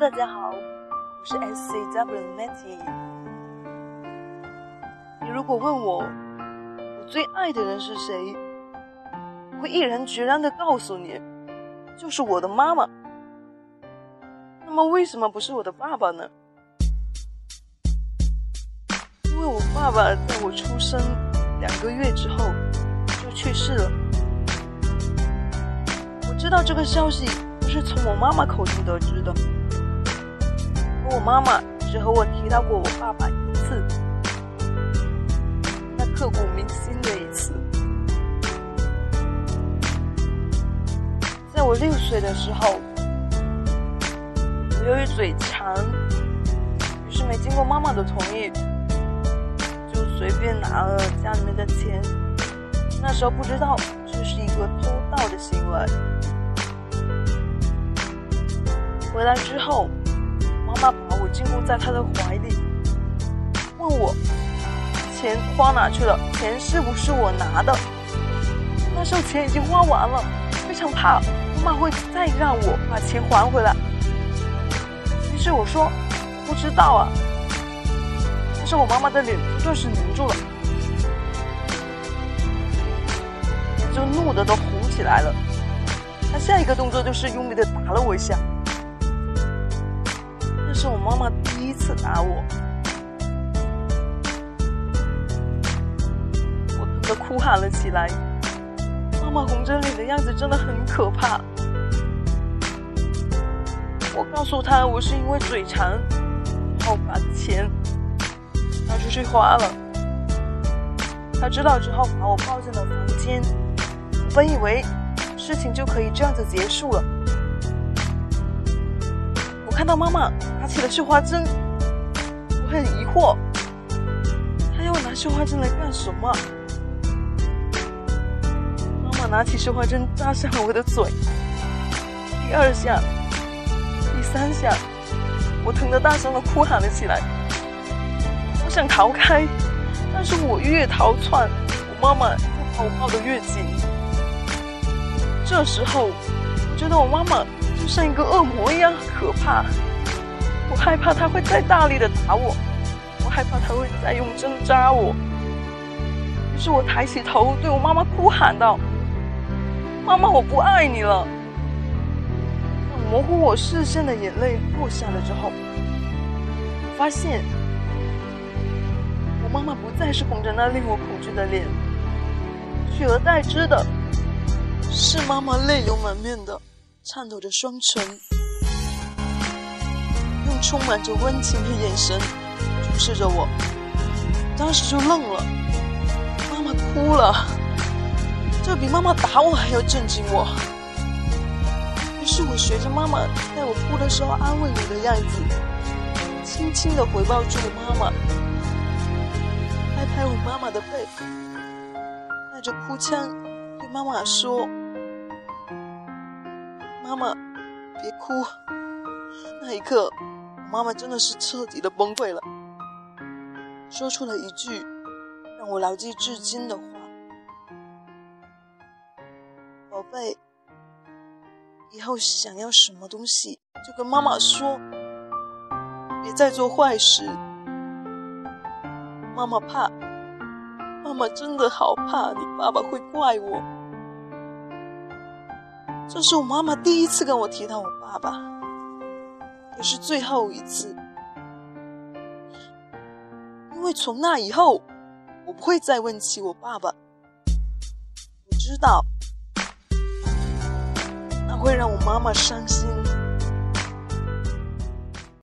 大家好，我是 S C W Matty。你如果问我我最爱的人是谁，我会毅然决然的告诉你，就是我的妈妈。那么为什么不是我的爸爸呢？因为我爸爸在我出生两个月之后就去世了。我知道这个消息不是从我妈妈口中得知的。我妈妈只和我提到过我爸爸一次，那刻骨铭心的一次。在我六岁的时候，我由于嘴馋，于是没经过妈妈的同意，就随便拿了家里面的钱。那时候不知道这是一个偷盗的行为。回来之后。妈把我禁锢在他的怀里，问我钱花哪去了？钱是不是我拿的？那时候钱已经花完了，非常怕妈妈会再让我把钱还回来。于是我说不知道啊。但是我妈妈的脸顿时凝住了，就怒的都红起来了。她下一个动作就是用力的打了我一下。是我妈妈第一次打我，我疼得哭喊了起来。妈妈红着脸的样子真的很可怕。我告诉她我是因为嘴馋，然后把钱拿出去花了。她知道之后把我抱进了房间。本以为事情就可以这样子结束了。看到妈妈拿。起了绣花针，我很疑惑，她要拿绣花针来干什么？妈妈拿起绣花针扎向了我的嘴，第二下，第三下，我疼得大声的哭喊了起来。我想逃开，但是我越逃窜，我妈妈就把我抱得越紧。这时候，我觉得我妈妈像一个恶魔一样可怕。我害怕他会再大力的打我，我害怕他会再用针扎我。于是我抬起头对我妈妈哭喊道：“妈妈，我不爱你了。”模糊我视线的眼泪落下了之后，发现我妈妈不再是红着那令我恐惧的脸，取而代之的是妈妈泪流满面的颤抖着双唇。用充满着温情的眼神注视着我，当时就愣了。妈妈哭了，这比妈妈打我还要震惊我。于是我学着妈妈在我哭的时候安慰我的样子，轻轻的回抱住妈妈，拍拍我妈妈的背，带着哭腔对妈妈说：“妈妈，别哭。”那一刻。我妈妈真的是彻底的崩溃了，说出了一句让我牢记至今的话：“宝贝，以后想要什么东西就跟妈妈说，别再做坏事。”妈妈怕，妈妈真的好怕你爸爸会怪我。这是我妈妈第一次跟我提到我爸爸。也是最后一次，因为从那以后，我不会再问起我爸爸。我知道，那会让我妈妈伤心。